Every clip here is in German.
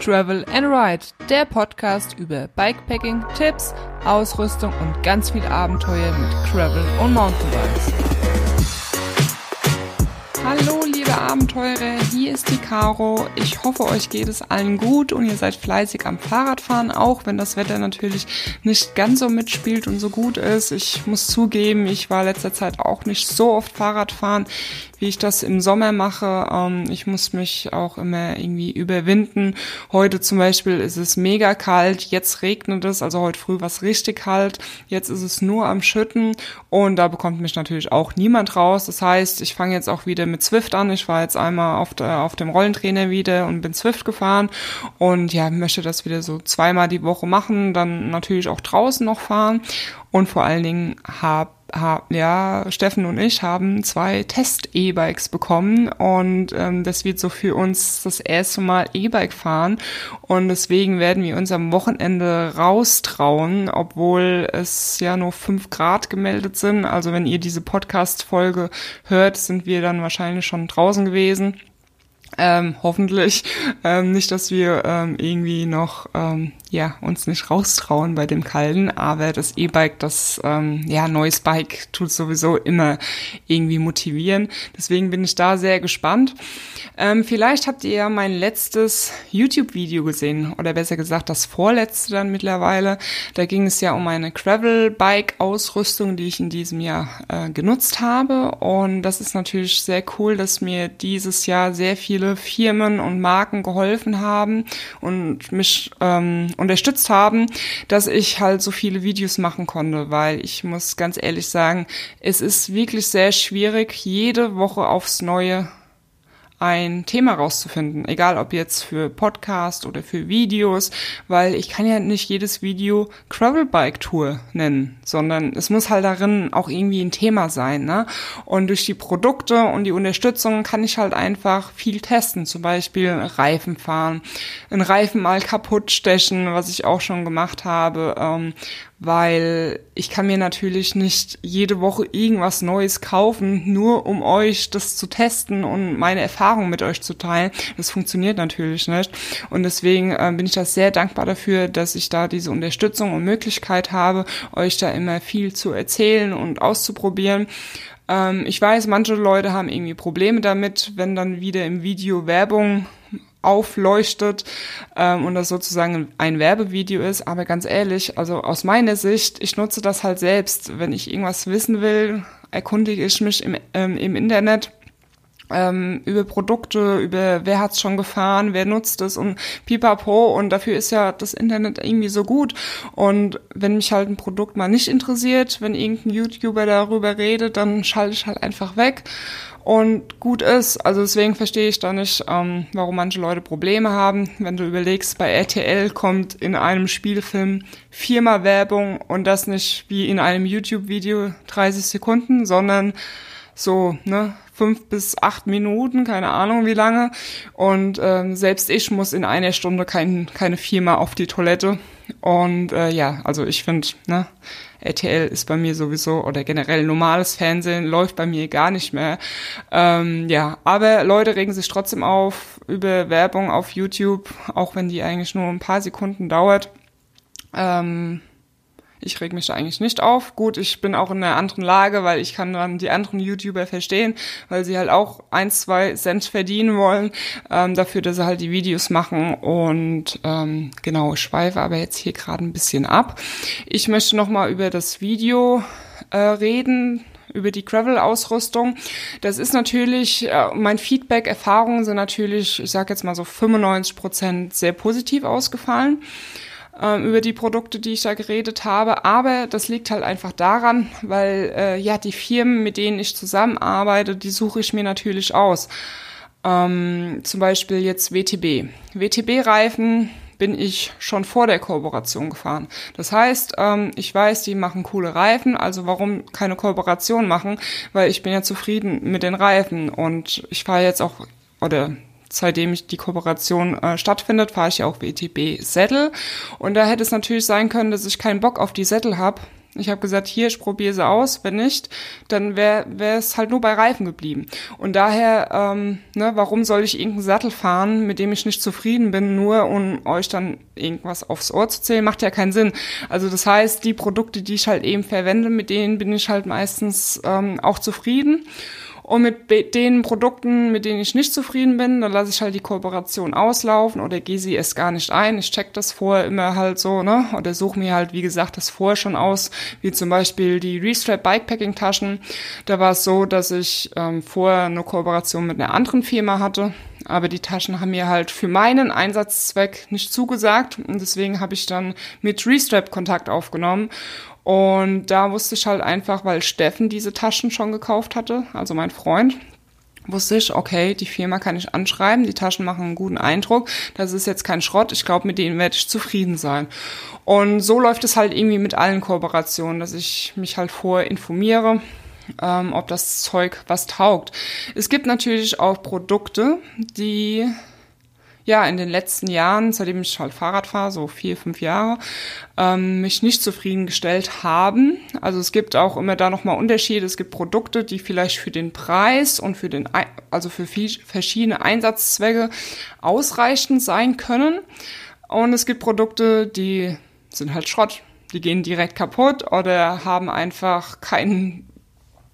Travel and Ride, der Podcast über Bikepacking, Tipps, Ausrüstung und ganz viel Abenteuer mit Travel und Mountainbikes. Hallo liebe Abenteurer, hier ist die Caro. Ich hoffe, euch geht es allen gut und ihr seid fleißig am Fahrradfahren, auch wenn das Wetter natürlich nicht ganz so mitspielt und so gut ist. Ich muss zugeben, ich war letzter Zeit auch nicht so oft Fahrradfahren, wie ich das im Sommer mache. Ähm, ich muss mich auch immer irgendwie überwinden. Heute zum Beispiel ist es mega kalt, jetzt regnet es, also heute früh war es richtig kalt, jetzt ist es nur am Schütten und da bekommt mich natürlich auch niemand raus. Das heißt, ich fange jetzt auch wieder mit Zwift an. Ich war jetzt einmal auf, der, auf dem Rollentrainer wieder und bin Zwift gefahren und ja, möchte das wieder so zweimal die Woche machen, dann natürlich auch draußen noch fahren und vor allen Dingen habe ja, Steffen und ich haben zwei Test-E-Bikes bekommen und ähm, das wird so für uns das erste Mal E-Bike fahren und deswegen werden wir uns am Wochenende raustrauen, obwohl es ja nur fünf Grad gemeldet sind. Also wenn ihr diese Podcast-Folge hört, sind wir dann wahrscheinlich schon draußen gewesen. Ähm, hoffentlich ähm, nicht, dass wir ähm, irgendwie noch ähm, ja uns nicht raustrauen bei dem Kalten, aber das E-Bike, das ähm, ja neues Bike tut sowieso immer irgendwie motivieren. Deswegen bin ich da sehr gespannt. Ähm, vielleicht habt ihr ja mein letztes YouTube-Video gesehen oder besser gesagt das vorletzte dann mittlerweile. Da ging es ja um eine Gravel-Bike-Ausrüstung, die ich in diesem Jahr äh, genutzt habe und das ist natürlich sehr cool, dass mir dieses Jahr sehr viele viele Firmen und Marken geholfen haben und mich ähm, unterstützt haben, dass ich halt so viele Videos machen konnte, weil ich muss ganz ehrlich sagen, es ist wirklich sehr schwierig, jede Woche aufs Neue ein Thema rauszufinden, egal ob jetzt für Podcast oder für Videos, weil ich kann ja nicht jedes Video Gravelbike Tour nennen, sondern es muss halt darin auch irgendwie ein Thema sein, ne? Und durch die Produkte und die Unterstützung kann ich halt einfach viel testen, zum Beispiel Reifen fahren, einen Reifen mal kaputt stechen, was ich auch schon gemacht habe, ähm, weil ich kann mir natürlich nicht jede Woche irgendwas Neues kaufen, nur um euch das zu testen und meine Erfahrungen mit euch zu teilen. Das funktioniert natürlich nicht. Und deswegen äh, bin ich das sehr dankbar dafür, dass ich da diese Unterstützung und Möglichkeit habe, euch da immer viel zu erzählen und auszuprobieren. Ähm, ich weiß, manche Leute haben irgendwie Probleme damit, wenn dann wieder im Video Werbung aufleuchtet ähm, und das sozusagen ein Werbevideo ist. Aber ganz ehrlich, also aus meiner Sicht, ich nutze das halt selbst. Wenn ich irgendwas wissen will, erkundige ich mich im, ähm, im Internet ähm, über Produkte, über wer hat's schon gefahren, wer nutzt es und pipapo und dafür ist ja das Internet irgendwie so gut und wenn mich halt ein Produkt mal nicht interessiert, wenn irgendein YouTuber darüber redet, dann schalte ich halt einfach weg und gut ist. Also deswegen verstehe ich da nicht, ähm, warum manche Leute Probleme haben. Wenn du überlegst, bei RTL kommt in einem Spielfilm viermal Werbung und das nicht wie in einem YouTube-Video 30 Sekunden, sondern so, ne, fünf bis acht Minuten, keine Ahnung wie lange. Und ähm, selbst ich muss in einer Stunde kein, keine viermal auf die Toilette. Und äh, ja, also ich finde, ne, RTL ist bei mir sowieso oder generell normales Fernsehen läuft bei mir gar nicht mehr. Ähm, ja, aber Leute regen sich trotzdem auf über Werbung auf YouTube, auch wenn die eigentlich nur ein paar Sekunden dauert. Ähm, ich reg mich da eigentlich nicht auf. Gut, ich bin auch in einer anderen Lage, weil ich kann dann die anderen YouTuber verstehen, weil sie halt auch ein, zwei Cent verdienen wollen, ähm, dafür, dass sie halt die Videos machen. Und ähm, genau, ich schweife aber jetzt hier gerade ein bisschen ab. Ich möchte nochmal über das Video äh, reden, über die Gravel-Ausrüstung. Das ist natürlich, äh, mein Feedback, Erfahrungen sind natürlich, ich sage jetzt mal so 95 Prozent sehr positiv ausgefallen über die Produkte, die ich da geredet habe. Aber das liegt halt einfach daran, weil äh, ja die Firmen, mit denen ich zusammenarbeite, die suche ich mir natürlich aus. Ähm, zum Beispiel jetzt WTB. WTB-Reifen bin ich schon vor der Kooperation gefahren. Das heißt, ähm, ich weiß, die machen coole Reifen, also warum keine Kooperation machen? Weil ich bin ja zufrieden mit den Reifen und ich fahre jetzt auch, oder seitdem ich die Kooperation äh, stattfindet, fahre ich ja auch WTB Sättel. Und da hätte es natürlich sein können, dass ich keinen Bock auf die Sättel habe. Ich habe gesagt, hier, ich probiere sie aus. Wenn nicht, dann wäre es halt nur bei Reifen geblieben. Und daher, ähm, ne, warum soll ich irgendeinen Sattel fahren, mit dem ich nicht zufrieden bin, nur um euch dann irgendwas aufs Ohr zu zählen, macht ja keinen Sinn. Also das heißt, die Produkte, die ich halt eben verwende, mit denen bin ich halt meistens ähm, auch zufrieden. Und mit den Produkten, mit denen ich nicht zufrieden bin, dann lasse ich halt die Kooperation auslaufen oder gehe sie erst gar nicht ein. Ich check das vorher immer halt so, ne? Oder suche mir halt, wie gesagt, das vorher schon aus, wie zum Beispiel die Restrap Bikepacking Taschen. Da war es so, dass ich ähm, vorher eine Kooperation mit einer anderen Firma hatte. Aber die Taschen haben mir halt für meinen Einsatzzweck nicht zugesagt. Und deswegen habe ich dann mit Restrap Kontakt aufgenommen und da wusste ich halt einfach, weil Steffen diese Taschen schon gekauft hatte, also mein Freund, wusste ich, okay, die Firma kann ich anschreiben, die Taschen machen einen guten Eindruck, das ist jetzt kein Schrott, ich glaube, mit denen werde ich zufrieden sein. Und so läuft es halt irgendwie mit allen Kooperationen, dass ich mich halt vorher informiere, ähm, ob das Zeug was taugt. Es gibt natürlich auch Produkte, die ja in den letzten Jahren, seitdem ich halt Fahrrad fahre, so vier, fünf Jahre, ähm, mich nicht zufriedengestellt haben. Also es gibt auch immer da nochmal Unterschiede. Es gibt Produkte, die vielleicht für den Preis und für den, also für verschiedene Einsatzzwecke ausreichend sein können. Und es gibt Produkte, die sind halt Schrott. Die gehen direkt kaputt oder haben einfach keinen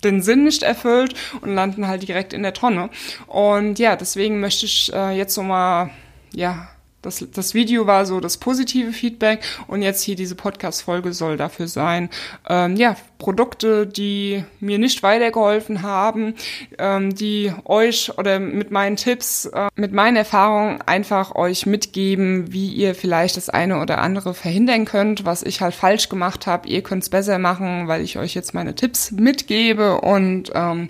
den Sinn nicht erfüllt und landen halt direkt in der Tonne. Und ja, deswegen möchte ich äh, jetzt so mal ja, das, das Video war so das positive Feedback und jetzt hier diese Podcast-Folge soll dafür sein, ähm, ja, Produkte, die mir nicht weitergeholfen haben, ähm, die euch oder mit meinen Tipps, äh, mit meinen Erfahrungen einfach euch mitgeben, wie ihr vielleicht das eine oder andere verhindern könnt, was ich halt falsch gemacht habe. Ihr könnt es besser machen, weil ich euch jetzt meine Tipps mitgebe und ähm,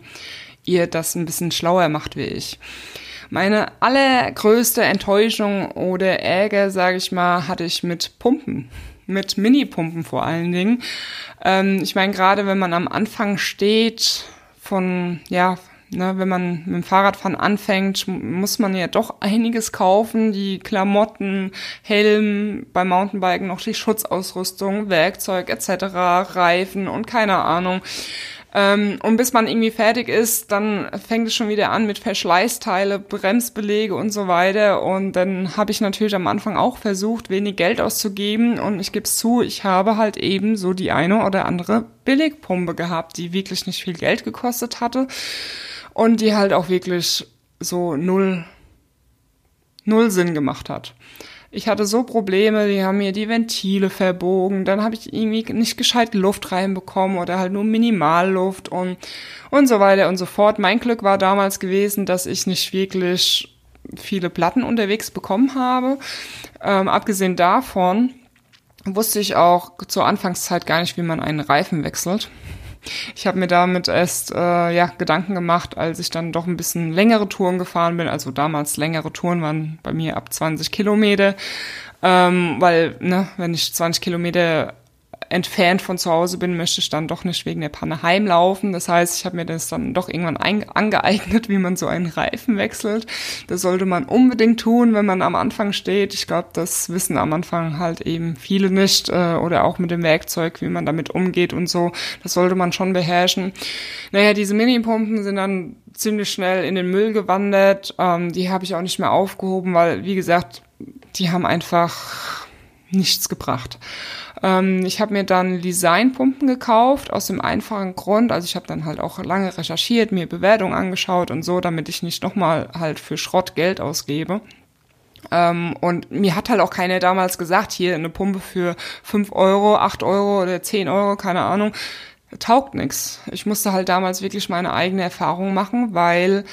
ihr das ein bisschen schlauer macht wie ich. Meine allergrößte Enttäuschung oder Ärger, sage ich mal, hatte ich mit Pumpen mit Mini-Pumpen vor allen Dingen. Ähm, ich meine, gerade wenn man am Anfang steht von, ja, ne, wenn man mit dem Fahrradfahren anfängt, muss man ja doch einiges kaufen. Die Klamotten, Helm, beim Mountainbiken noch die Schutzausrüstung, Werkzeug etc., Reifen und keine Ahnung. Ähm, und bis man irgendwie fertig ist, dann fängt es schon wieder an mit Verschleißteile, Bremsbelege und so weiter. Und dann habe ich natürlich am Anfang auch versucht, wenig Geld auszugeben. Und ich gebe es zu, ich habe halt eben so die eine oder andere Billigpumpe gehabt, die wirklich nicht viel Geld gekostet hatte. Und die halt auch wirklich so null, null Sinn gemacht hat. Ich hatte so Probleme, die haben mir die Ventile verbogen, dann habe ich irgendwie nicht gescheit Luft reinbekommen oder halt nur Minimalluft und, und so weiter und so fort. Mein Glück war damals gewesen, dass ich nicht wirklich viele Platten unterwegs bekommen habe. Ähm, abgesehen davon wusste ich auch zur Anfangszeit gar nicht, wie man einen Reifen wechselt. Ich habe mir damit erst äh, ja, Gedanken gemacht, als ich dann doch ein bisschen längere Touren gefahren bin. Also damals längere Touren waren bei mir ab 20 Kilometer. Ähm, weil, ne, wenn ich 20 Kilometer entfernt von zu Hause bin, möchte ich dann doch nicht wegen der Panne heimlaufen. Das heißt, ich habe mir das dann doch irgendwann angeeignet, wie man so einen Reifen wechselt. Das sollte man unbedingt tun, wenn man am Anfang steht. Ich glaube, das wissen am Anfang halt eben viele nicht äh, oder auch mit dem Werkzeug, wie man damit umgeht und so. Das sollte man schon beherrschen. Naja, diese Minipumpen sind dann ziemlich schnell in den Müll gewandert. Ähm, die habe ich auch nicht mehr aufgehoben, weil, wie gesagt, die haben einfach nichts gebracht. Ähm, ich habe mir dann Designpumpen gekauft, aus dem einfachen Grund, also ich habe dann halt auch lange recherchiert, mir Bewertungen angeschaut und so, damit ich nicht nochmal halt für Schrott Geld ausgebe. Ähm, und mir hat halt auch keiner damals gesagt, hier eine Pumpe für fünf Euro, acht Euro oder zehn Euro, keine Ahnung, taugt nix. Ich musste halt damals wirklich meine eigene Erfahrung machen, weil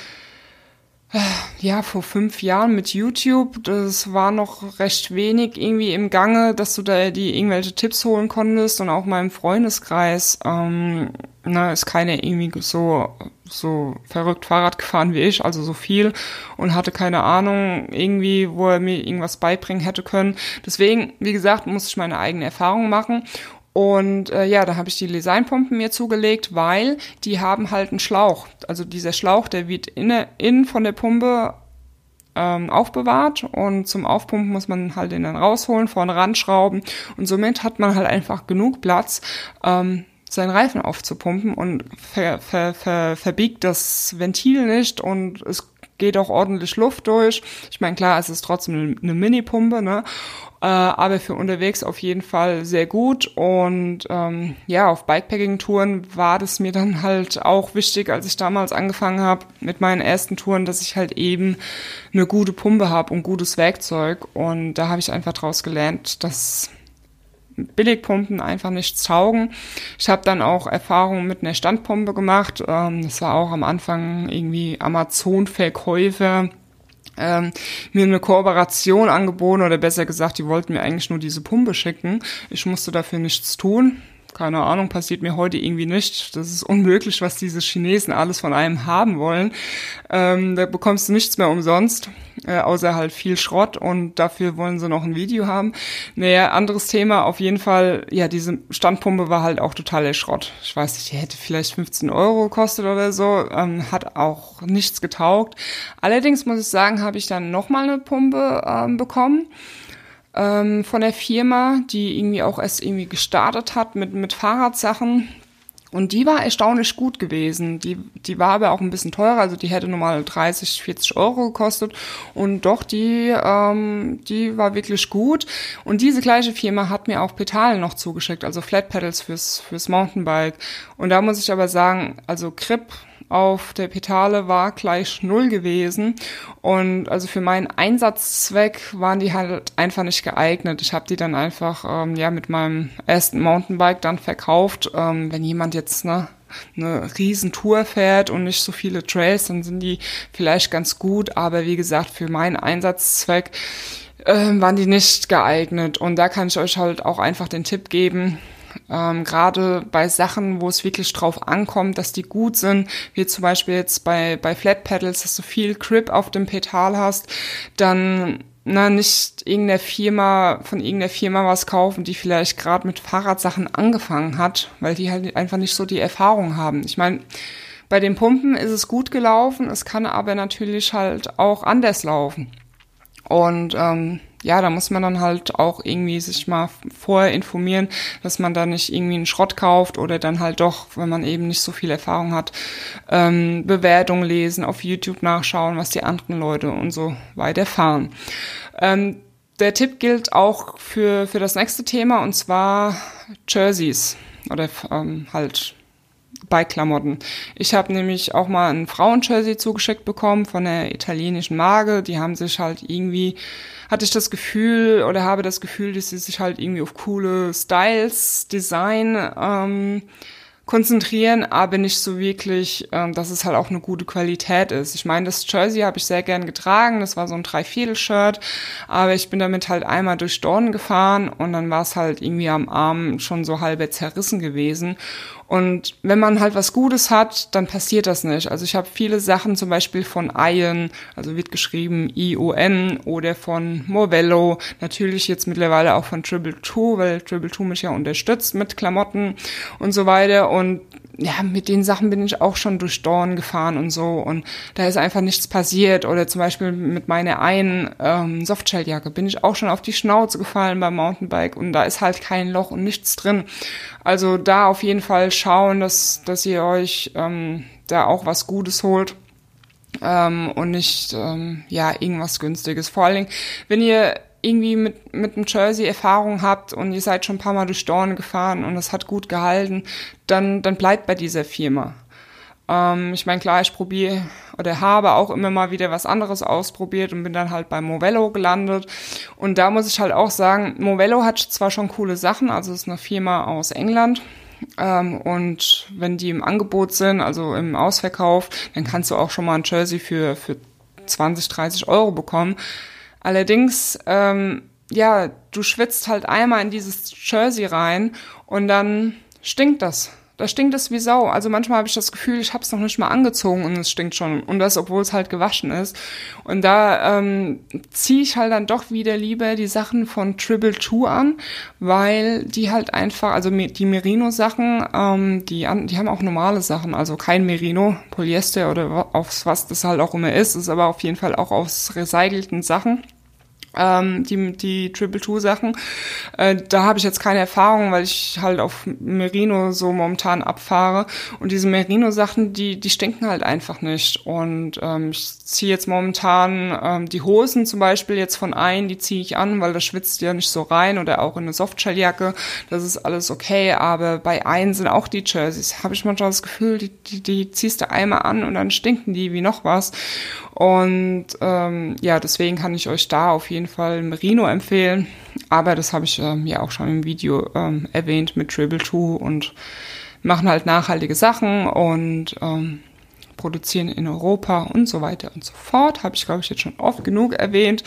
ja, vor fünf Jahren mit YouTube, das war noch recht wenig irgendwie im Gange, dass du da die irgendwelche Tipps holen konntest und auch meinem Freundeskreis, ähm, na, ist keiner irgendwie so, so verrückt Fahrrad gefahren wie ich, also so viel und hatte keine Ahnung irgendwie, wo er mir irgendwas beibringen hätte können. Deswegen, wie gesagt, musste ich meine eigene Erfahrung machen und äh, ja, da habe ich die Designpumpen mir zugelegt, weil die haben halt einen Schlauch. Also dieser Schlauch, der wird innen, innen von der Pumpe ähm, aufbewahrt und zum Aufpumpen muss man halt den dann rausholen, vorne ranschrauben und somit hat man halt einfach genug Platz, ähm, seinen Reifen aufzupumpen und ver, ver, ver, verbiegt das Ventil nicht und es geht auch ordentlich Luft durch. Ich meine, klar, es ist trotzdem eine Mini-Pumpe, ne? Äh, aber für unterwegs auf jeden Fall sehr gut. Und ähm, ja, auf Bikepacking-Touren war das mir dann halt auch wichtig, als ich damals angefangen habe mit meinen ersten Touren, dass ich halt eben eine gute Pumpe habe und gutes Werkzeug. Und da habe ich einfach draus gelernt, dass Billigpumpen einfach nichts taugen. Ich habe dann auch Erfahrungen mit einer Standpumpe gemacht. Ähm, das war auch am Anfang irgendwie Amazon-Verkäufer. Ähm, mir eine Kooperation angeboten oder besser gesagt, die wollten mir eigentlich nur diese Pumpe schicken. Ich musste dafür nichts tun keine Ahnung, passiert mir heute irgendwie nicht. Das ist unmöglich, was diese Chinesen alles von einem haben wollen. Ähm, da bekommst du nichts mehr umsonst, äh, außer halt viel Schrott und dafür wollen sie noch ein Video haben. Naja, anderes Thema, auf jeden Fall, ja, diese Standpumpe war halt auch totaler Schrott. Ich weiß nicht, die hätte vielleicht 15 Euro gekostet oder so, ähm, hat auch nichts getaugt. Allerdings muss ich sagen, habe ich dann nochmal eine Pumpe ähm, bekommen ähm, von der Firma, die irgendwie auch erst irgendwie gestartet hat mit, mit Fahrradsachen. Und die war erstaunlich gut gewesen. Die, die war aber auch ein bisschen teurer, also die hätte normal 30, 40 Euro gekostet. Und doch, die, ähm, die war wirklich gut. Und diese gleiche Firma hat mir auch Pedale noch zugeschickt, also Flat Pedals fürs, fürs Mountainbike. Und da muss ich aber sagen, also Grip auf der Petale war gleich null gewesen. Und also für meinen Einsatzzweck waren die halt einfach nicht geeignet. Ich habe die dann einfach ähm, ja mit meinem ersten Mountainbike dann verkauft. Ähm, wenn jemand jetzt ne, eine Riesentour fährt und nicht so viele Trails, dann sind die vielleicht ganz gut. Aber wie gesagt, für meinen Einsatzzweck äh, waren die nicht geeignet. Und da kann ich euch halt auch einfach den Tipp geben, ähm, Gerade bei Sachen, wo es wirklich drauf ankommt, dass die gut sind, wie zum Beispiel jetzt bei, bei Flat Pedals, dass du viel Grip auf dem Pedal hast, dann na, nicht irgendeiner Firma, von irgendeiner Firma was kaufen, die vielleicht gerade mit Fahrradsachen angefangen hat, weil die halt einfach nicht so die Erfahrung haben. Ich meine, bei den Pumpen ist es gut gelaufen, es kann aber natürlich halt auch anders laufen. Und ähm, ja, da muss man dann halt auch irgendwie sich mal vorher informieren, dass man da nicht irgendwie einen Schrott kauft oder dann halt doch, wenn man eben nicht so viel Erfahrung hat, ähm, Bewertungen lesen, auf YouTube nachschauen, was die anderen Leute und so weiter fahren. Ähm, der Tipp gilt auch für, für das nächste Thema und zwar Jerseys oder ähm, halt Bike-Klamotten. Ich habe nämlich auch mal ein Frauen-Jersey zugeschickt bekommen von der italienischen Marke. Die haben sich halt irgendwie, hatte ich das Gefühl oder habe das Gefühl, dass sie sich halt irgendwie auf coole Styles, Design ähm, konzentrieren, aber nicht so wirklich, ähm, dass es halt auch eine gute Qualität ist. Ich meine, das Jersey habe ich sehr gern getragen, das war so ein Dreiviertel-Shirt, aber ich bin damit halt einmal durch Dornen gefahren und dann war es halt irgendwie am Arm schon so halb zerrissen gewesen. Und wenn man halt was Gutes hat, dann passiert das nicht. Also ich habe viele Sachen zum Beispiel von Ion, also wird geschrieben I-O-N oder von Movello, natürlich jetzt mittlerweile auch von Triple Two, weil Triple Two mich ja unterstützt mit Klamotten und so weiter. Und ja, mit den Sachen bin ich auch schon durch Dorn gefahren und so und da ist einfach nichts passiert. Oder zum Beispiel mit meiner einen ähm, Softshelljacke bin ich auch schon auf die Schnauze gefallen beim Mountainbike und da ist halt kein Loch und nichts drin. Also da auf jeden Fall schauen, dass, dass ihr euch ähm, da auch was Gutes holt. Ähm, und nicht ähm, ja irgendwas günstiges. Vor allen Dingen, wenn ihr irgendwie mit, mit einem Jersey Erfahrung habt und ihr seid schon ein paar Mal durch Dornen gefahren und es hat gut gehalten, dann, dann bleibt bei dieser Firma. Ähm, ich meine, klar, ich probiere oder habe auch immer mal wieder was anderes ausprobiert und bin dann halt bei Movello gelandet. Und da muss ich halt auch sagen, Movello hat zwar schon coole Sachen, also ist eine Firma aus England, ähm, und wenn die im Angebot sind, also im Ausverkauf, dann kannst du auch schon mal ein Jersey für, für 20, 30 Euro bekommen. Allerdings, ähm, ja, du schwitzt halt einmal in dieses Jersey rein und dann stinkt das. Da stinkt es wie Sau. Also manchmal habe ich das Gefühl, ich habe es noch nicht mal angezogen und es stinkt schon. Und das, obwohl es halt gewaschen ist. Und da ähm, ziehe ich halt dann doch wieder lieber die Sachen von Triple Two an, weil die halt einfach, also die Merino-Sachen, ähm, die, die haben auch normale Sachen, also kein Merino, Polyester oder aufs was das halt auch immer ist, ist aber auf jeden Fall auch aus recycelten Sachen ähm, die, die Triple Two Sachen. Äh, da habe ich jetzt keine Erfahrung, weil ich halt auf Merino so momentan abfahre. Und diese Merino Sachen, die, die stinken halt einfach nicht. Und ähm, ich ziehe jetzt momentan ähm, die Hosen zum Beispiel jetzt von ein, die ziehe ich an, weil das schwitzt ja nicht so rein oder auch in eine Softshelljacke. Das ist alles okay. Aber bei ein sind auch die Jerseys. Habe ich manchmal das Gefühl, die, die, die ziehst du einmal an und dann stinken die wie noch was. Und ähm, ja, deswegen kann ich euch da auf jeden Fall Merino empfehlen. Aber das habe ich ähm, ja auch schon im Video ähm, erwähnt mit Triple Two und machen halt nachhaltige Sachen und ähm, produzieren in Europa und so weiter und so fort. Habe ich, glaube ich, jetzt schon oft genug erwähnt.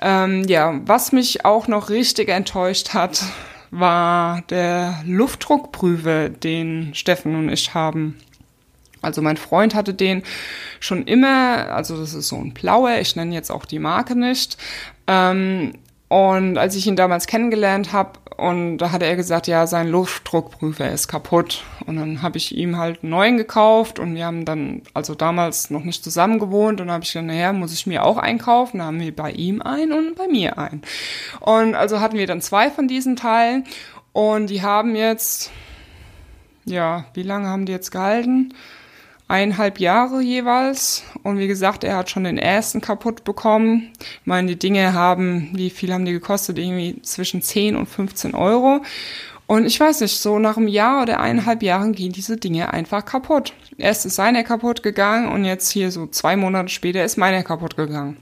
Ähm, ja, was mich auch noch richtig enttäuscht hat, war der Luftdruckprüfer, den Steffen und ich haben. Also mein Freund hatte den schon immer, also das ist so ein blauer, ich nenne jetzt auch die Marke nicht. Ähm, und als ich ihn damals kennengelernt habe, und da hatte er gesagt, ja, sein Luftdruckprüfer ist kaputt. Und dann habe ich ihm halt einen neuen gekauft und wir haben dann, also damals noch nicht zusammen gewohnt und dann habe ich gesagt, naja, muss ich mir auch einkaufen. Da haben wir bei ihm einen und bei mir einen. Und also hatten wir dann zwei von diesen Teilen und die haben jetzt, ja, wie lange haben die jetzt gehalten? Eineinhalb Jahre jeweils. Und wie gesagt, er hat schon den ersten kaputt bekommen. Ich meine, die Dinge haben, wie viel haben die gekostet? Irgendwie zwischen 10 und 15 Euro. Und ich weiß nicht, so nach einem Jahr oder eineinhalb Jahren gehen diese Dinge einfach kaputt. Erst ist seine kaputt gegangen und jetzt hier so zwei Monate später ist meine kaputt gegangen.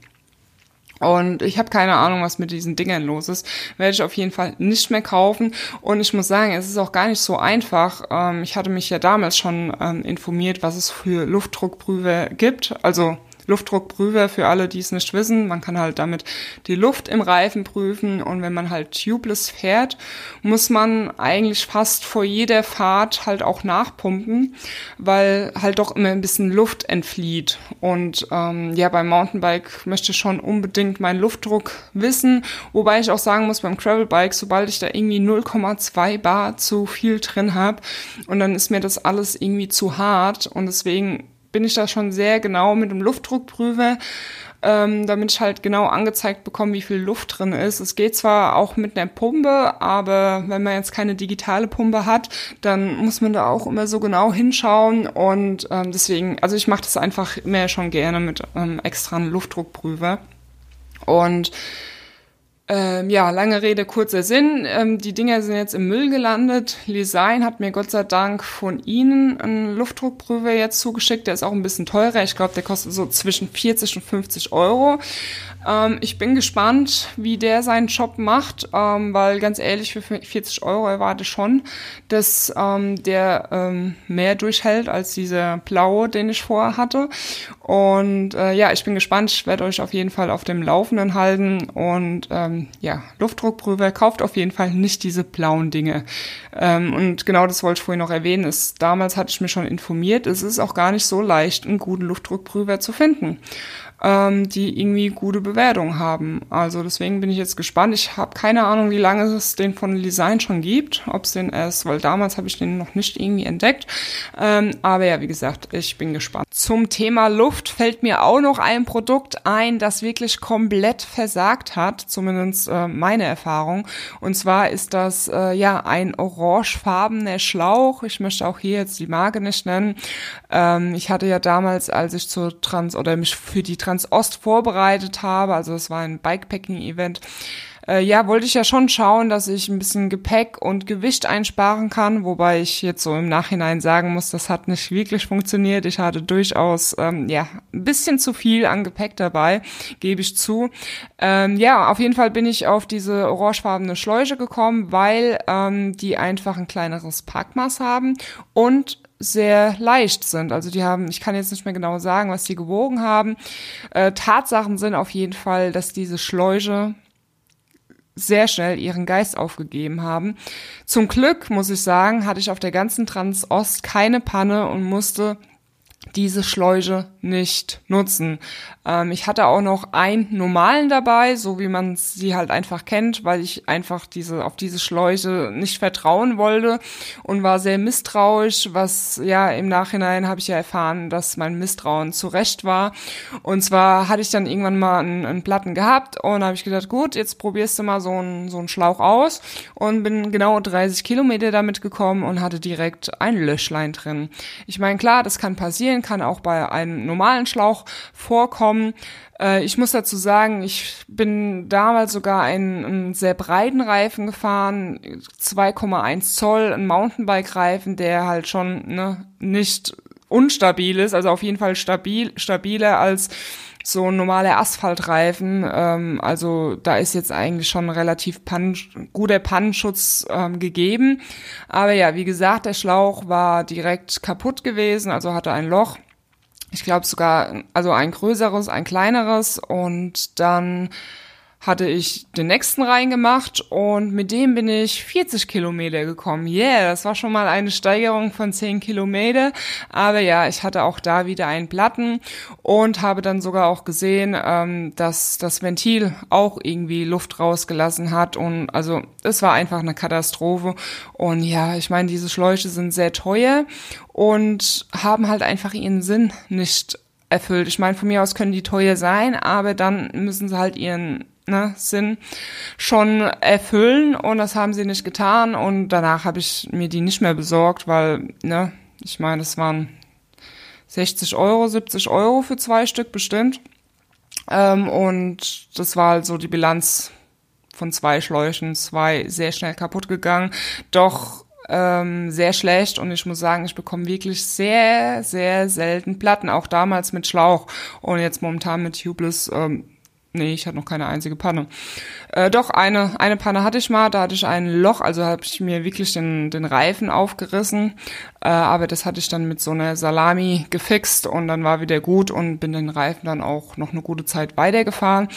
Und ich habe keine Ahnung, was mit diesen Dingern los ist. Werde ich auf jeden Fall nicht mehr kaufen. Und ich muss sagen, es ist auch gar nicht so einfach. Ähm, ich hatte mich ja damals schon ähm, informiert, was es für Luftdruckprüfer gibt. Also Luftdruckprüfer für alle, die es nicht wissen. Man kann halt damit die Luft im Reifen prüfen und wenn man halt tubeless fährt, muss man eigentlich fast vor jeder Fahrt halt auch nachpumpen, weil halt doch immer ein bisschen Luft entflieht. Und ähm, ja, beim Mountainbike möchte ich schon unbedingt meinen Luftdruck wissen, wobei ich auch sagen muss, beim Gravelbike, sobald ich da irgendwie 0,2 Bar zu viel drin habe und dann ist mir das alles irgendwie zu hart und deswegen bin ich da schon sehr genau mit dem Luftdruckprüfer, ähm, damit ich halt genau angezeigt bekomme, wie viel Luft drin ist. Es geht zwar auch mit einer Pumpe, aber wenn man jetzt keine digitale Pumpe hat, dann muss man da auch immer so genau hinschauen und ähm, deswegen, also ich mache das einfach mehr schon gerne mit ähm, extra Luftdruckprüfer. Und ähm, ja, lange Rede, kurzer Sinn. Ähm, die Dinger sind jetzt im Müll gelandet. Design hat mir Gott sei Dank von Ihnen einen Luftdruckprüfer jetzt zugeschickt. Der ist auch ein bisschen teurer. Ich glaube, der kostet so zwischen 40 und 50 Euro. Ähm, ich bin gespannt, wie der seinen Job macht, ähm, weil ganz ehrlich, für 40 Euro erwarte ich schon, dass ähm, der ähm, mehr durchhält als dieser blaue, den ich vorher hatte. Und äh, ja, ich bin gespannt. Ich werde euch auf jeden Fall auf dem Laufenden halten. Und ähm, ja, Luftdruckprüfer, kauft auf jeden Fall nicht diese blauen Dinge. Ähm, und genau das wollte ich vorhin noch erwähnen. Ist, damals hatte ich mich schon informiert. Es ist auch gar nicht so leicht, einen guten Luftdruckprüfer zu finden ähm, die irgendwie gute Bewertungen haben. Also deswegen bin ich jetzt gespannt. Ich habe keine Ahnung, wie lange es den von Design schon gibt, ob es den erst, weil damals habe ich den noch nicht irgendwie entdeckt. Ähm, aber ja, wie gesagt, ich bin gespannt. Zum Thema Luft fällt mir auch noch ein Produkt ein, das wirklich komplett versagt hat, zumindest äh, meine Erfahrung. Und zwar ist das äh, ja ein orangefarbener Schlauch. Ich möchte auch hier jetzt die Marke nicht nennen. Ähm, ich hatte ja damals, als ich zur Trans oder mich für die Transost vorbereitet habe, also es war ein Bikepacking-Event, äh, ja, wollte ich ja schon schauen, dass ich ein bisschen Gepäck und Gewicht einsparen kann, wobei ich jetzt so im Nachhinein sagen muss, das hat nicht wirklich funktioniert. Ich hatte durchaus ähm, ja ein bisschen zu viel an Gepäck dabei, gebe ich zu. Ähm, ja, auf jeden Fall bin ich auf diese orangefarbene Schläuche gekommen, weil ähm, die einfach ein kleineres Packmaß haben und sehr leicht sind. Also die haben, ich kann jetzt nicht mehr genau sagen, was die gewogen haben. Äh, Tatsachen sind auf jeden Fall, dass diese Schläuche sehr schnell ihren Geist aufgegeben haben. Zum Glück, muss ich sagen, hatte ich auf der ganzen Transost keine Panne und musste diese Schläuche nicht nutzen. Ähm, ich hatte auch noch einen normalen dabei, so wie man sie halt einfach kennt, weil ich einfach diese auf diese Schläuche nicht vertrauen wollte und war sehr misstrauisch, was ja im Nachhinein habe ich ja erfahren, dass mein Misstrauen zu Recht war. Und zwar hatte ich dann irgendwann mal einen, einen Platten gehabt und habe ich gedacht, gut, jetzt probierst du mal so einen, so einen Schlauch aus und bin genau 30 Kilometer damit gekommen und hatte direkt ein Löschlein drin. Ich meine, klar, das kann passieren, kann auch bei einem normalen Schlauch vorkommen. Äh, ich muss dazu sagen, ich bin damals sogar einen, einen sehr breiten Reifen gefahren, 2,1 Zoll, ein Mountainbike-Reifen, der halt schon ne, nicht unstabil ist, also auf jeden Fall stabil, stabiler als so ein normaler Asphaltreifen. Ähm, also da ist jetzt eigentlich schon relativ pan guter Pannenschutz ähm, gegeben. Aber ja, wie gesagt, der Schlauch war direkt kaputt gewesen, also hatte ein Loch ich glaube sogar, also ein größeres, ein kleineres und dann hatte ich den nächsten reingemacht und mit dem bin ich 40 Kilometer gekommen. Yeah, das war schon mal eine Steigerung von 10 Kilometer. Aber ja, ich hatte auch da wieder einen Platten und habe dann sogar auch gesehen, ähm, dass das Ventil auch irgendwie Luft rausgelassen hat. Und also es war einfach eine Katastrophe. Und ja, ich meine, diese Schläuche sind sehr teuer und haben halt einfach ihren Sinn nicht erfüllt. Ich meine, von mir aus können die teuer sein, aber dann müssen sie halt ihren ne, Sinn schon erfüllen und das haben sie nicht getan und danach habe ich mir die nicht mehr besorgt, weil, ne, ich meine, es waren 60 Euro, 70 Euro für zwei Stück bestimmt. Ähm, und das war halt so die Bilanz von zwei Schläuchen, zwei sehr schnell kaputt gegangen. Doch ähm, sehr schlecht und ich muss sagen, ich bekomme wirklich sehr, sehr selten Platten, auch damals mit Schlauch und jetzt momentan mit Tubeless ähm, Nee, ich hatte noch keine einzige Panne. Äh, doch, eine, eine Panne hatte ich mal, da hatte ich ein Loch, also habe ich mir wirklich den, den Reifen aufgerissen. Äh, aber das hatte ich dann mit so einer Salami gefixt und dann war wieder gut und bin den Reifen dann auch noch eine gute Zeit weitergefahren.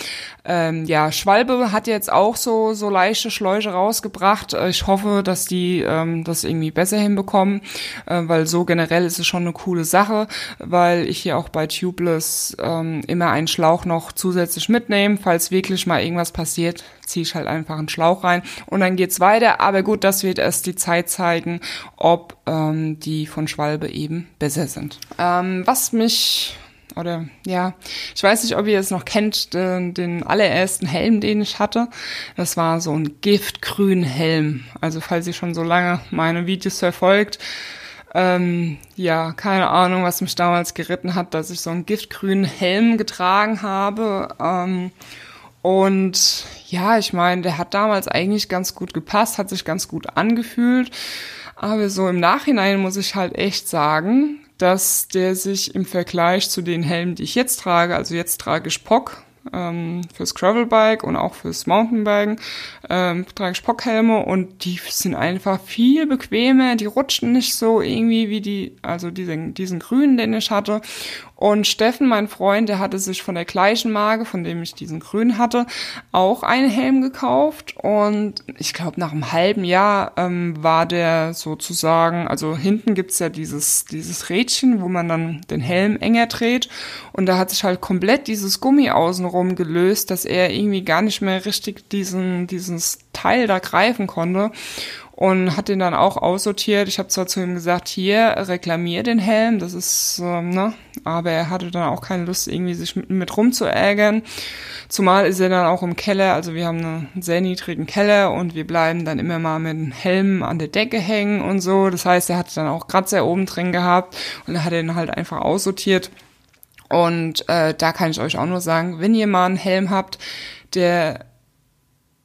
Ähm, ja, Schwalbe hat jetzt auch so, so leichte Schläuche rausgebracht. Äh, ich hoffe, dass die ähm, das irgendwie besser hinbekommen, äh, weil so generell ist es schon eine coole Sache, weil ich hier auch bei Tubeless ähm, immer einen Schlauch noch zusätzlich mitnehme, falls wirklich mal irgendwas passiert, ziehe ich halt einfach einen Schlauch rein und dann geht's weiter. Aber gut, das wird erst die Zeit zeigen, ob ähm, die von Schwalbe eben besser sind. Ähm, was mich oder ja, ich weiß nicht, ob ihr es noch kennt, den, den allerersten Helm, den ich hatte. Das war so ein giftgrün Helm. Also falls ihr schon so lange meine Videos verfolgt, ähm, ja, keine Ahnung, was mich damals geritten hat, dass ich so einen giftgrünen Helm getragen habe. Ähm, und ja, ich meine, der hat damals eigentlich ganz gut gepasst, hat sich ganz gut angefühlt. Aber so im Nachhinein muss ich halt echt sagen, dass der sich im Vergleich zu den Helmen, die ich jetzt trage, also jetzt trage ich POC, ähm, fürs Gravelbike und auch fürs Mountainbiken ähm, trage ich Pockhelme und die sind einfach viel bequemer, die rutschen nicht so irgendwie wie die, also diesen, diesen grünen, den ich hatte. Und Steffen, mein Freund, der hatte sich von der gleichen Marke, von dem ich diesen grün hatte, auch einen Helm gekauft. Und ich glaube, nach einem halben Jahr ähm, war der sozusagen, also hinten gibt's ja dieses, dieses Rädchen, wo man dann den Helm enger dreht. Und da hat sich halt komplett dieses Gummi außenrum gelöst, dass er irgendwie gar nicht mehr richtig diesen, dieses Teil da greifen konnte und hat den dann auch aussortiert. Ich habe zwar zu ihm gesagt, hier, reklamier den Helm, das ist, ähm, ne, aber er hatte dann auch keine Lust, irgendwie sich mit, mit rumzuärgern. Zumal ist er dann auch im Keller, also wir haben einen sehr niedrigen Keller und wir bleiben dann immer mal mit dem Helm an der Decke hängen und so. Das heißt, er hat dann auch Kratzer oben drin gehabt und hat den halt einfach aussortiert. Und äh, da kann ich euch auch nur sagen, wenn ihr mal einen Helm habt, der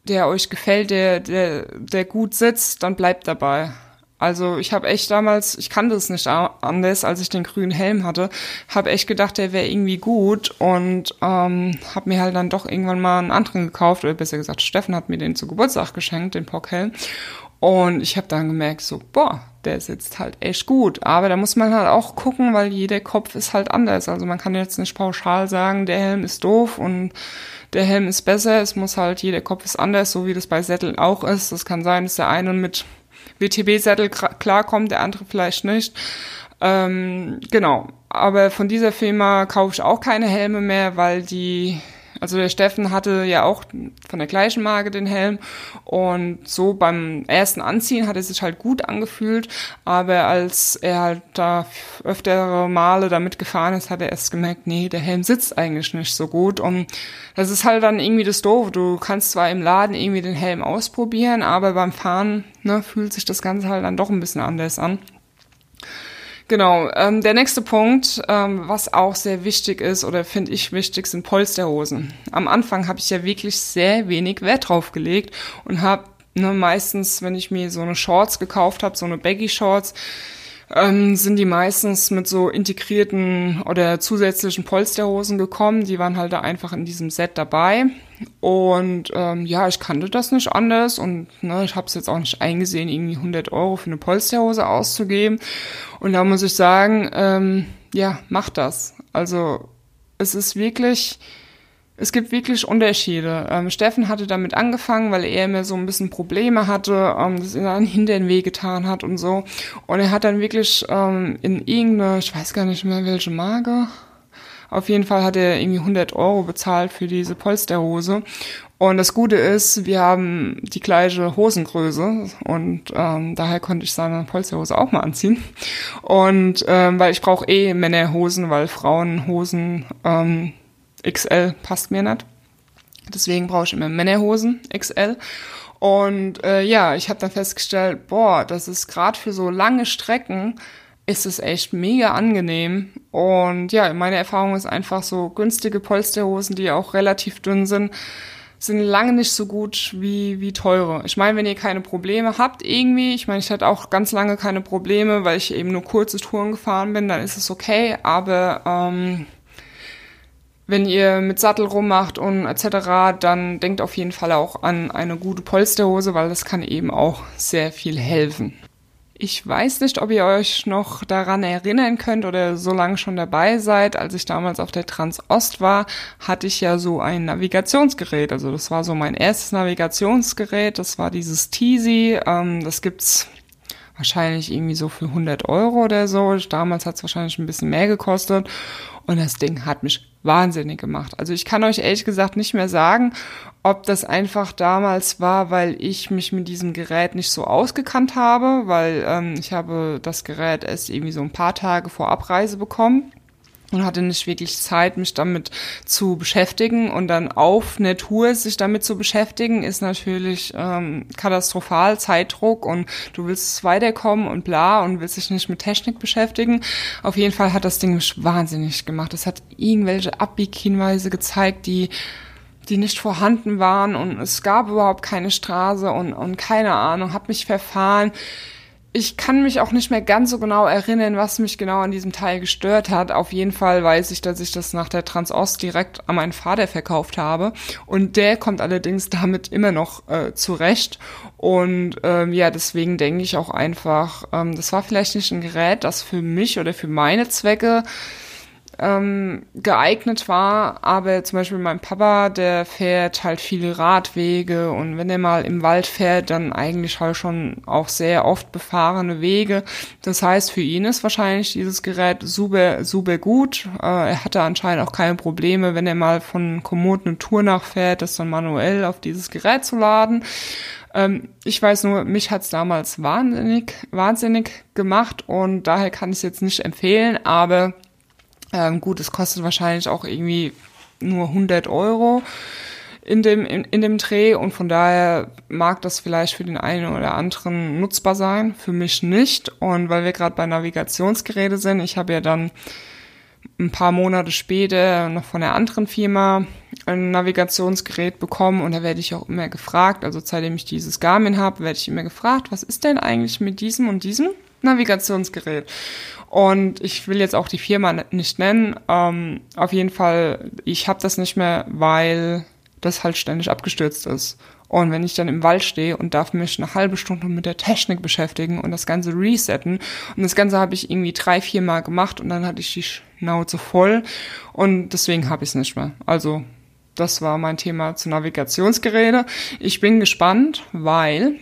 der euch gefällt, der, der, der gut sitzt, dann bleibt dabei. Also ich habe echt damals, ich kannte es nicht anders, als ich den grünen Helm hatte, habe echt gedacht, der wäre irgendwie gut und ähm, habe mir halt dann doch irgendwann mal einen anderen gekauft, oder besser gesagt, Steffen hat mir den zu Geburtstag geschenkt, den Pockhelm. Und ich habe dann gemerkt, so, boah, der sitzt halt echt gut. Aber da muss man halt auch gucken, weil jeder Kopf ist halt anders. Also man kann jetzt nicht pauschal sagen, der Helm ist doof und der Helm ist besser. Es muss halt, jeder Kopf ist anders, so wie das bei Sätteln auch ist. Das kann sein, dass der eine mit WTB-Sättel klarkommt, der andere vielleicht nicht. Ähm, genau. Aber von dieser Firma kaufe ich auch keine Helme mehr, weil die also der Steffen hatte ja auch von der gleichen Marke den Helm und so beim ersten Anziehen hat er sich halt gut angefühlt, aber als er halt da öftere Male damit gefahren ist, hat er erst gemerkt, nee, der Helm sitzt eigentlich nicht so gut und das ist halt dann irgendwie das Doof. Du kannst zwar im Laden irgendwie den Helm ausprobieren, aber beim Fahren ne, fühlt sich das Ganze halt dann doch ein bisschen anders an. Genau, ähm, der nächste Punkt, ähm, was auch sehr wichtig ist oder finde ich wichtig, sind Polsterhosen. Am Anfang habe ich ja wirklich sehr wenig Wert drauf gelegt und habe ne, meistens, wenn ich mir so eine Shorts gekauft habe, so eine Baggy Shorts, ähm, sind die meistens mit so integrierten oder zusätzlichen Polsterhosen gekommen. Die waren halt da einfach in diesem Set dabei. Und ähm, ja, ich kannte das nicht anders und ne, ich habe es jetzt auch nicht eingesehen, irgendwie 100 Euro für eine Polsterhose auszugeben. Und da muss ich sagen, ähm, ja, mach das. Also es ist wirklich es gibt wirklich Unterschiede. Ähm, Steffen hatte damit angefangen, weil er mir so ein bisschen Probleme hatte, ähm, dass ihn dann hinter den Weg getan hat und so. Und er hat dann wirklich ähm, in irgendeine, ich weiß gar nicht mehr welche Marke, auf jeden Fall hat er irgendwie 100 Euro bezahlt für diese Polsterhose. Und das Gute ist, wir haben die gleiche Hosengröße und ähm, daher konnte ich seine Polsterhose auch mal anziehen. Und ähm, weil ich brauche eh Männerhosen, weil Frauenhosen ähm, XL passt mir nicht. Deswegen brauche ich immer Männerhosen XL. Und äh, ja, ich habe dann festgestellt, boah, das ist gerade für so lange Strecken ist es echt mega angenehm. Und ja, meine Erfahrung ist einfach so günstige Polsterhosen, die auch relativ dünn sind, sind lange nicht so gut wie, wie teure. Ich meine, wenn ihr keine Probleme habt irgendwie, ich meine, ich hatte auch ganz lange keine Probleme, weil ich eben nur kurze Touren gefahren bin, dann ist es okay. Aber ähm, wenn ihr mit Sattel rummacht und etc., dann denkt auf jeden Fall auch an eine gute Polsterhose, weil das kann eben auch sehr viel helfen. Ich weiß nicht, ob ihr euch noch daran erinnern könnt oder so lange schon dabei seid. Als ich damals auf der Transost war, hatte ich ja so ein Navigationsgerät. Also das war so mein erstes Navigationsgerät. Das war dieses Teasy. Ähm, das gibt's wahrscheinlich irgendwie so für 100 Euro oder so. Damals hat es wahrscheinlich ein bisschen mehr gekostet. Und das Ding hat mich wahnsinnig gemacht. Also ich kann euch ehrlich gesagt nicht mehr sagen, ob das einfach damals war, weil ich mich mit diesem Gerät nicht so ausgekannt habe, weil ähm, ich habe das Gerät erst irgendwie so ein paar Tage vor Abreise bekommen und hatte nicht wirklich Zeit, mich damit zu beschäftigen. Und dann auf eine Tour sich damit zu beschäftigen, ist natürlich ähm, katastrophal, Zeitdruck und du willst weiterkommen und bla und willst dich nicht mit Technik beschäftigen. Auf jeden Fall hat das Ding mich wahnsinnig gemacht. Es hat irgendwelche Abbieghinweise gezeigt, die die nicht vorhanden waren und es gab überhaupt keine Straße und, und keine Ahnung, hab mich verfahren ich kann mich auch nicht mehr ganz so genau erinnern, was mich genau an diesem Teil gestört hat. Auf jeden Fall weiß ich, dass ich das nach der Transost direkt an meinen Vater verkauft habe. Und der kommt allerdings damit immer noch äh, zurecht. Und ähm, ja, deswegen denke ich auch einfach, ähm, das war vielleicht nicht ein Gerät, das für mich oder für meine Zwecke ähm, geeignet war, aber zum Beispiel mein Papa, der fährt halt viele Radwege und wenn er mal im Wald fährt, dann eigentlich halt schon auch sehr oft befahrene Wege. Das heißt, für ihn ist wahrscheinlich dieses Gerät super, super gut. Äh, er hatte anscheinend auch keine Probleme, wenn er mal von Komoot eine Tour nachfährt, das dann manuell auf dieses Gerät zu laden. Ähm, ich weiß nur, mich hat's damals wahnsinnig, wahnsinnig gemacht und daher kann ich es jetzt nicht empfehlen, aber ähm, gut, es kostet wahrscheinlich auch irgendwie nur 100 Euro in dem, in, in dem Dreh und von daher mag das vielleicht für den einen oder anderen nutzbar sein, für mich nicht. Und weil wir gerade bei Navigationsgeräte sind, ich habe ja dann ein paar Monate später noch von einer anderen Firma ein Navigationsgerät bekommen und da werde ich auch immer gefragt, also seitdem ich dieses Garmin habe, werde ich immer gefragt, was ist denn eigentlich mit diesem und diesem Navigationsgerät? Und ich will jetzt auch die Firma nicht nennen. Ähm, auf jeden Fall, ich habe das nicht mehr, weil das halt ständig abgestürzt ist. Und wenn ich dann im Wald stehe und darf mich eine halbe Stunde mit der Technik beschäftigen und das Ganze resetten, und das Ganze habe ich irgendwie drei, vier Mal gemacht und dann hatte ich die Schnauze voll und deswegen habe ich es nicht mehr. Also das war mein Thema zu Navigationsgeräte. Ich bin gespannt, weil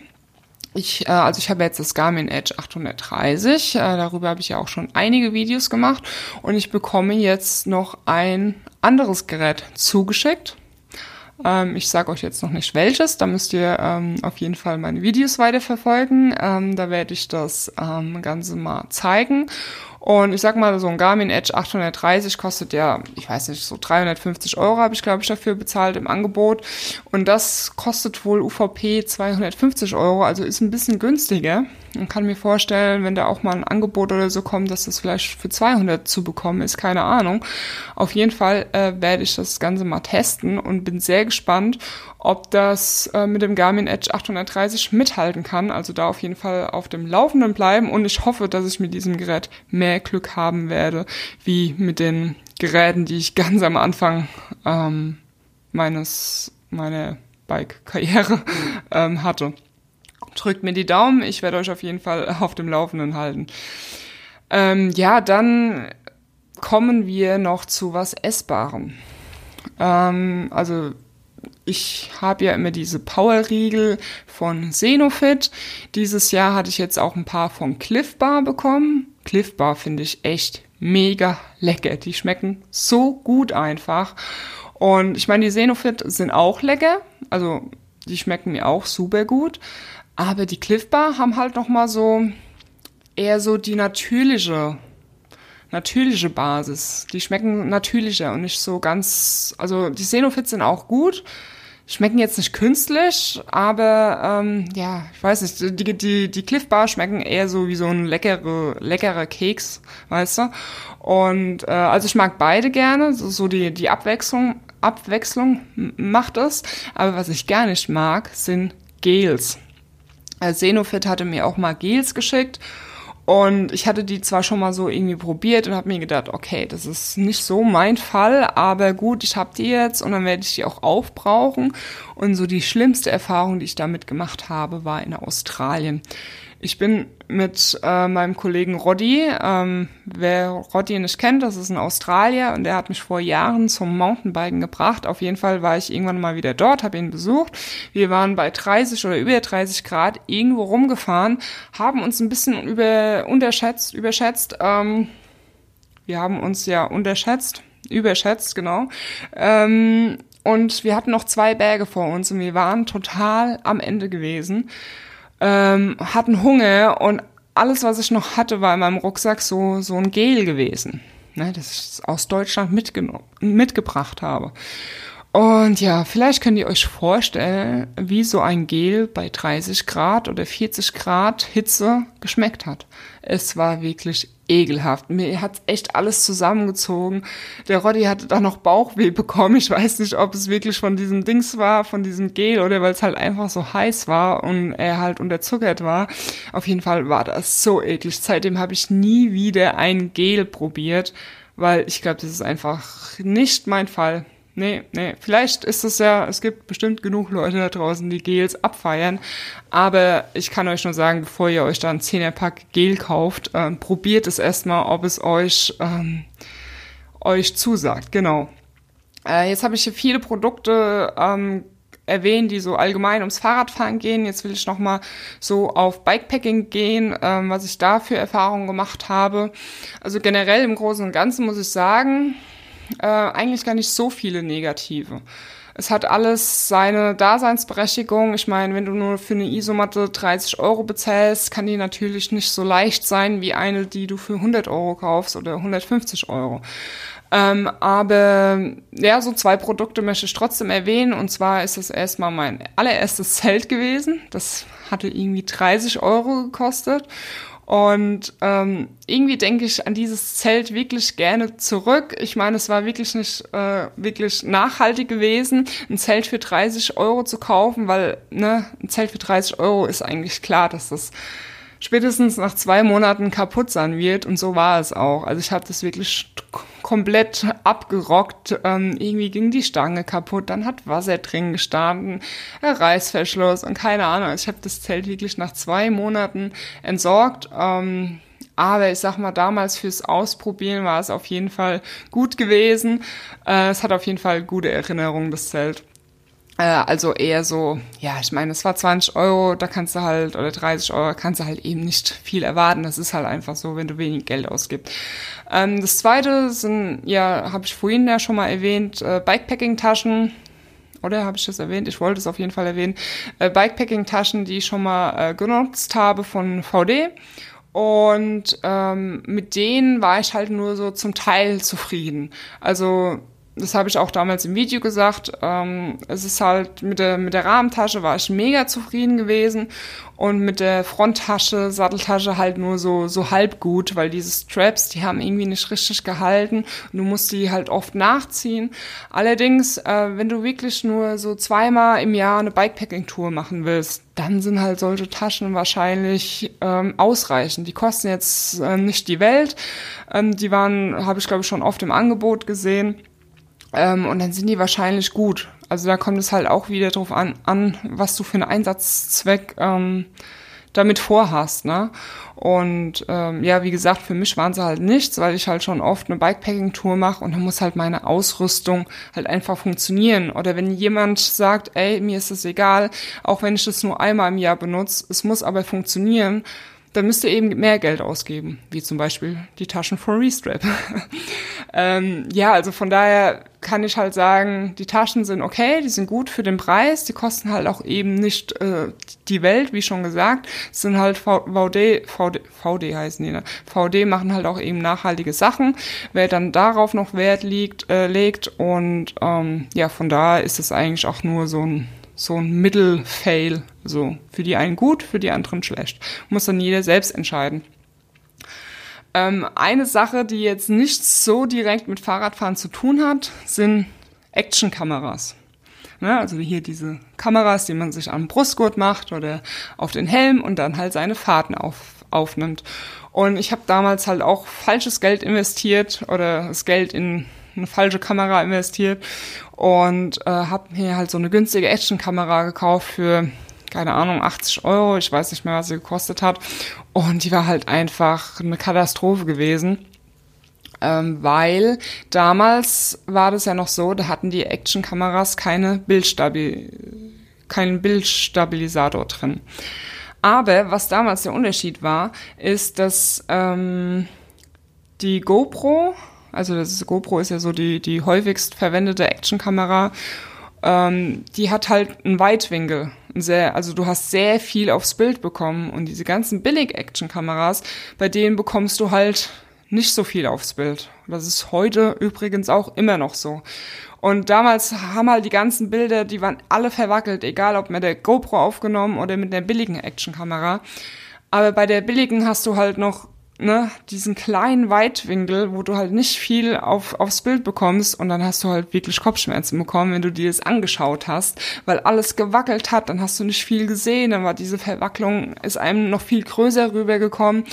ich, äh, also ich habe jetzt das Garmin Edge 830, äh, darüber habe ich ja auch schon einige Videos gemacht und ich bekomme jetzt noch ein anderes Gerät zugeschickt. Ähm, ich sage euch jetzt noch nicht welches, da müsst ihr ähm, auf jeden Fall meine Videos weiterverfolgen. Ähm, da werde ich das ähm, Ganze mal zeigen. Und ich sag mal, so ein Garmin Edge 830 kostet ja, ich weiß nicht, so 350 Euro habe ich, glaube ich, dafür bezahlt im Angebot. Und das kostet wohl UVP 250 Euro, also ist ein bisschen günstiger. Man kann mir vorstellen, wenn da auch mal ein Angebot oder so kommt, dass das vielleicht für 200 zu bekommen ist, keine Ahnung. Auf jeden Fall äh, werde ich das Ganze mal testen und bin sehr gespannt, ob das äh, mit dem Garmin Edge 830 mithalten kann. Also da auf jeden Fall auf dem Laufenden bleiben und ich hoffe, dass ich mit diesem Gerät mehr Glück haben werde, wie mit den Geräten, die ich ganz am Anfang ähm, meines meiner Bike-Karriere ähm, hatte drückt mir die Daumen. Ich werde euch auf jeden Fall auf dem Laufenden halten. Ähm, ja, dann kommen wir noch zu was Essbarem. Ähm, also ich habe ja immer diese Powerriegel von Xenofit. Dieses Jahr hatte ich jetzt auch ein paar von Cliff Bar bekommen. Cliff Bar finde ich echt mega lecker. Die schmecken so gut einfach. Und ich meine, die Xenofit sind auch lecker. Also die schmecken mir auch super gut. Aber die Cliff Bar haben halt noch mal so eher so die natürliche natürliche Basis. Die schmecken natürlicher und nicht so ganz. Also die Xenofits sind auch gut, schmecken jetzt nicht künstlich, aber ähm, ja, ich weiß nicht. Die die die Cliff Bar schmecken eher so wie so ein leckere leckerer Keks, weißt du? Und äh, also ich mag beide gerne. So, so die die Abwechslung Abwechslung macht es. Aber was ich gar nicht mag, sind Gels. Xenofit hatte mir auch mal Gels geschickt und ich hatte die zwar schon mal so irgendwie probiert und habe mir gedacht, okay, das ist nicht so mein Fall, aber gut, ich habe die jetzt und dann werde ich die auch aufbrauchen. Und so die schlimmste Erfahrung, die ich damit gemacht habe, war in Australien. Ich bin mit äh, meinem Kollegen Roddy, ähm, wer Roddy nicht kennt, das ist ein Australier und der hat mich vor Jahren zum Mountainbiken gebracht. Auf jeden Fall war ich irgendwann mal wieder dort, habe ihn besucht. Wir waren bei 30 oder über 30 Grad irgendwo rumgefahren, haben uns ein bisschen über, unterschätzt, überschätzt. Ähm, wir haben uns ja unterschätzt, überschätzt, genau. Ähm, und wir hatten noch zwei Berge vor uns und wir waren total am Ende gewesen ähm, hatten Hunger und alles, was ich noch hatte, war in meinem Rucksack so, so ein Gel gewesen, ne, das ich aus Deutschland mitgebracht habe. Und ja, vielleicht könnt ihr euch vorstellen, wie so ein Gel bei 30 Grad oder 40 Grad Hitze geschmeckt hat. Es war wirklich ekelhaft. Mir hat echt alles zusammengezogen. Der Roddy hatte da noch Bauchweh bekommen. Ich weiß nicht, ob es wirklich von diesem Dings war, von diesem Gel oder weil es halt einfach so heiß war und er halt unterzuckert war. Auf jeden Fall war das so eklig. Seitdem habe ich nie wieder ein Gel probiert, weil ich glaube, das ist einfach nicht mein Fall. Nee, nee. Vielleicht ist es ja, es gibt bestimmt genug Leute da draußen, die Gels abfeiern. Aber ich kann euch nur sagen, bevor ihr euch da ein 10er-Pack Gel kauft, ähm, probiert es erstmal, ob es euch, ähm, euch zusagt. Genau. Äh, jetzt habe ich hier viele Produkte ähm, erwähnt, die so allgemein ums Fahrradfahren gehen. Jetzt will ich nochmal so auf Bikepacking gehen, ähm, was ich da für Erfahrungen gemacht habe. Also generell im Großen und Ganzen muss ich sagen, äh, eigentlich gar nicht so viele negative. Es hat alles seine Daseinsberechtigung. Ich meine, wenn du nur für eine Isomatte 30 Euro bezahlst, kann die natürlich nicht so leicht sein wie eine, die du für 100 Euro kaufst oder 150 Euro. Ähm, aber ja, so zwei Produkte möchte ich trotzdem erwähnen. Und zwar ist das erstmal mein allererstes Zelt gewesen. Das hatte irgendwie 30 Euro gekostet. Und ähm, irgendwie denke ich an dieses Zelt wirklich gerne zurück. Ich meine, es war wirklich nicht äh, wirklich nachhaltig gewesen, ein Zelt für 30 Euro zu kaufen, weil ne, ein Zelt für 30 Euro ist eigentlich klar, dass das spätestens nach zwei Monaten kaputt sein wird und so war es auch. Also ich habe das wirklich komplett abgerockt. Ähm, irgendwie ging die Stange kaputt, dann hat Wasser drin gestanden, Reißverschluss und keine Ahnung. Also ich habe das Zelt wirklich nach zwei Monaten entsorgt. Ähm, aber ich sag mal, damals fürs Ausprobieren war es auf jeden Fall gut gewesen. Äh, es hat auf jeden Fall gute Erinnerungen, das Zelt. Äh, also eher so, ja, ich meine, es war 20 Euro, da kannst du halt, oder 30 Euro, kannst du halt eben nicht viel erwarten. Das ist halt einfach so, wenn du wenig Geld ausgibst. Ähm, das zweite sind, ja, habe ich vorhin ja schon mal erwähnt, äh, Bikepacking-Taschen. Oder habe ich das erwähnt? Ich wollte es auf jeden Fall erwähnen. Äh, Bikepacking-Taschen, die ich schon mal äh, genutzt habe von VD. Und ähm, mit denen war ich halt nur so zum Teil zufrieden. Also das habe ich auch damals im Video gesagt, ähm, es ist halt mit der, mit der Rahmentasche war ich mega zufrieden gewesen und mit der Fronttasche, Satteltasche halt nur so, so halb gut, weil diese Straps, die haben irgendwie nicht richtig gehalten und du musst die halt oft nachziehen. Allerdings, äh, wenn du wirklich nur so zweimal im Jahr eine Bikepacking-Tour machen willst, dann sind halt solche Taschen wahrscheinlich ähm, ausreichend. Die kosten jetzt äh, nicht die Welt. Ähm, die waren, habe ich glaube ich schon oft im Angebot gesehen. Ähm, und dann sind die wahrscheinlich gut. Also da kommt es halt auch wieder drauf an, an was du für einen Einsatzzweck ähm, damit vorhast. Ne? Und ähm, ja, wie gesagt, für mich waren sie halt nichts, weil ich halt schon oft eine Bikepacking-Tour mache und dann muss halt meine Ausrüstung halt einfach funktionieren. Oder wenn jemand sagt, ey, mir ist es egal, auch wenn ich das nur einmal im Jahr benutze, es muss aber funktionieren, dann müsst ihr eben mehr Geld ausgeben, wie zum Beispiel die Taschen von Restrap. ähm, ja, also von daher kann ich halt sagen, die Taschen sind okay, die sind gut für den Preis, die kosten halt auch eben nicht äh, die Welt, wie schon gesagt, es sind halt VD, VD, VD heißen die, ne? VD machen halt auch eben nachhaltige Sachen, wer dann darauf noch Wert liegt, äh, legt und ähm, ja, von daher ist es eigentlich auch nur so ein so ein Mittelfail. So, für die einen gut, für die anderen schlecht. Muss dann jeder selbst entscheiden. Ähm, eine Sache, die jetzt nicht so direkt mit Fahrradfahren zu tun hat, sind Actionkameras. Ne, also hier diese Kameras, die man sich am Brustgurt macht oder auf den Helm und dann halt seine Fahrten auf, aufnimmt. Und ich habe damals halt auch falsches Geld investiert oder das Geld in eine falsche Kamera investiert und äh, habe mir halt so eine günstige Action-Kamera gekauft für keine Ahnung, 80 Euro, ich weiß nicht mehr, was sie gekostet hat. Und die war halt einfach eine Katastrophe gewesen. Ähm, weil damals war das ja noch so, da hatten die Action-Kameras keine Bildstabil keinen Bildstabilisator drin. Aber was damals der Unterschied war, ist, dass ähm, die GoPro also das GoPro ist ja so die, die häufigst verwendete Actionkamera. Ähm, die hat halt einen Weitwinkel. Sehr, also du hast sehr viel aufs Bild bekommen und diese ganzen Billig-Action-Kameras, bei denen bekommst du halt nicht so viel aufs Bild. Das ist heute übrigens auch immer noch so. Und damals haben halt die ganzen Bilder, die waren alle verwackelt, egal ob mit der GoPro aufgenommen oder mit der billigen Actionkamera. Aber bei der billigen hast du halt noch ne, diesen kleinen Weitwinkel, wo du halt nicht viel auf, aufs Bild bekommst und dann hast du halt wirklich Kopfschmerzen bekommen, wenn du dir das angeschaut hast, weil alles gewackelt hat, dann hast du nicht viel gesehen, dann war diese Verwacklung, ist einem noch viel größer rübergekommen.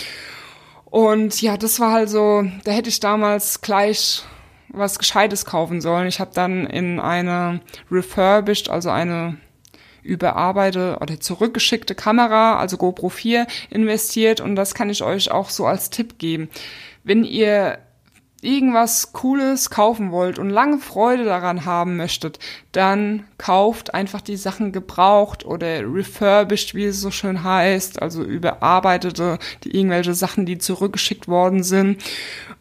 Und ja, das war halt so, da hätte ich damals gleich was Gescheites kaufen sollen. Ich habe dann in eine refurbished, also eine überarbeitete oder zurückgeschickte Kamera, also GoPro 4, investiert und das kann ich euch auch so als Tipp geben. Wenn ihr irgendwas Cooles kaufen wollt und lange Freude daran haben möchtet, dann kauft einfach die Sachen gebraucht oder refurbished, wie es so schön heißt, also überarbeitete, die irgendwelche Sachen, die zurückgeschickt worden sind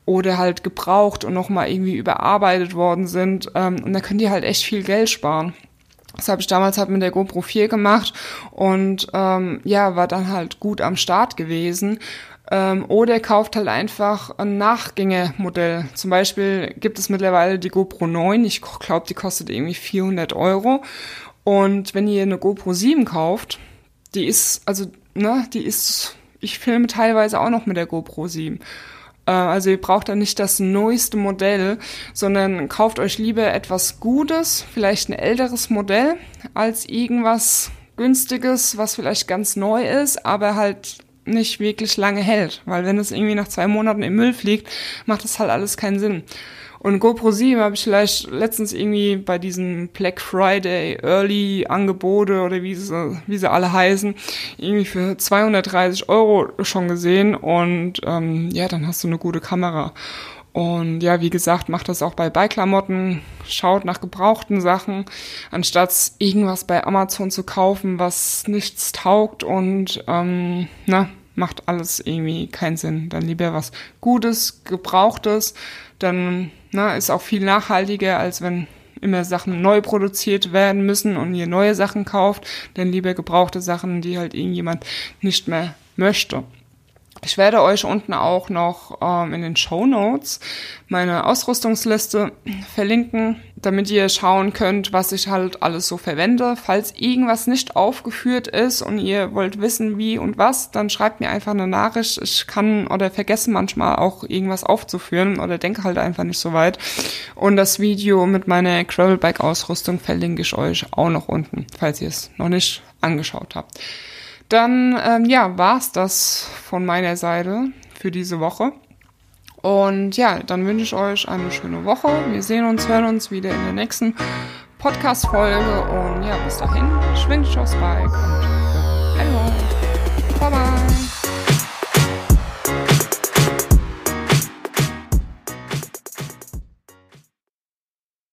oder halt gebraucht und nochmal irgendwie überarbeitet worden sind. Ähm, und da könnt ihr halt echt viel Geld sparen. Das habe ich damals halt mit der GoPro 4 gemacht und ähm, ja, war dann halt gut am Start gewesen. Ähm, oder kauft halt einfach ein Nachgängermodell. Zum Beispiel gibt es mittlerweile die GoPro 9. Ich glaube, die kostet irgendwie 400 Euro. Und wenn ihr eine GoPro 7 kauft, die ist, also, ne, die ist, ich filme teilweise auch noch mit der GoPro 7. Äh, also ihr braucht da nicht das neueste Modell, sondern kauft euch lieber etwas Gutes, vielleicht ein älteres Modell, als irgendwas günstiges, was vielleicht ganz neu ist, aber halt nicht wirklich lange hält. Weil wenn es irgendwie nach zwei Monaten im Müll fliegt, macht das halt alles keinen Sinn. Und GoPro 7 habe ich vielleicht letztens irgendwie bei diesen Black Friday Early Angebote oder wie sie, wie sie alle heißen, irgendwie für 230 Euro schon gesehen. Und ähm, ja, dann hast du eine gute Kamera. Und ja, wie gesagt, macht das auch bei Beiklamotten, schaut nach gebrauchten Sachen, anstatt irgendwas bei Amazon zu kaufen, was nichts taugt und ähm, na, macht alles irgendwie keinen Sinn. Dann lieber was Gutes, Gebrauchtes, dann na, ist auch viel nachhaltiger, als wenn immer Sachen neu produziert werden müssen und ihr neue Sachen kauft, dann lieber gebrauchte Sachen, die halt irgendjemand nicht mehr möchte. Ich werde euch unten auch noch ähm, in den Show Notes meine Ausrüstungsliste verlinken, damit ihr schauen könnt, was ich halt alles so verwende. Falls irgendwas nicht aufgeführt ist und ihr wollt wissen, wie und was, dann schreibt mir einfach eine Nachricht. Ich kann oder vergesse manchmal auch irgendwas aufzuführen oder denke halt einfach nicht so weit. Und das Video mit meiner Gravelbike-Ausrüstung verlinke ich euch auch noch unten, falls ihr es noch nicht angeschaut habt. Dann, ähm, ja, war's das von meiner Seite für diese Woche. Und ja, dann wünsche ich euch eine schöne Woche. Wir sehen uns, hören uns wieder in der nächsten Podcast-Folge. Und ja, bis dahin, schwingt aufs Bike und